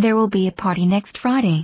There will be a party next Friday.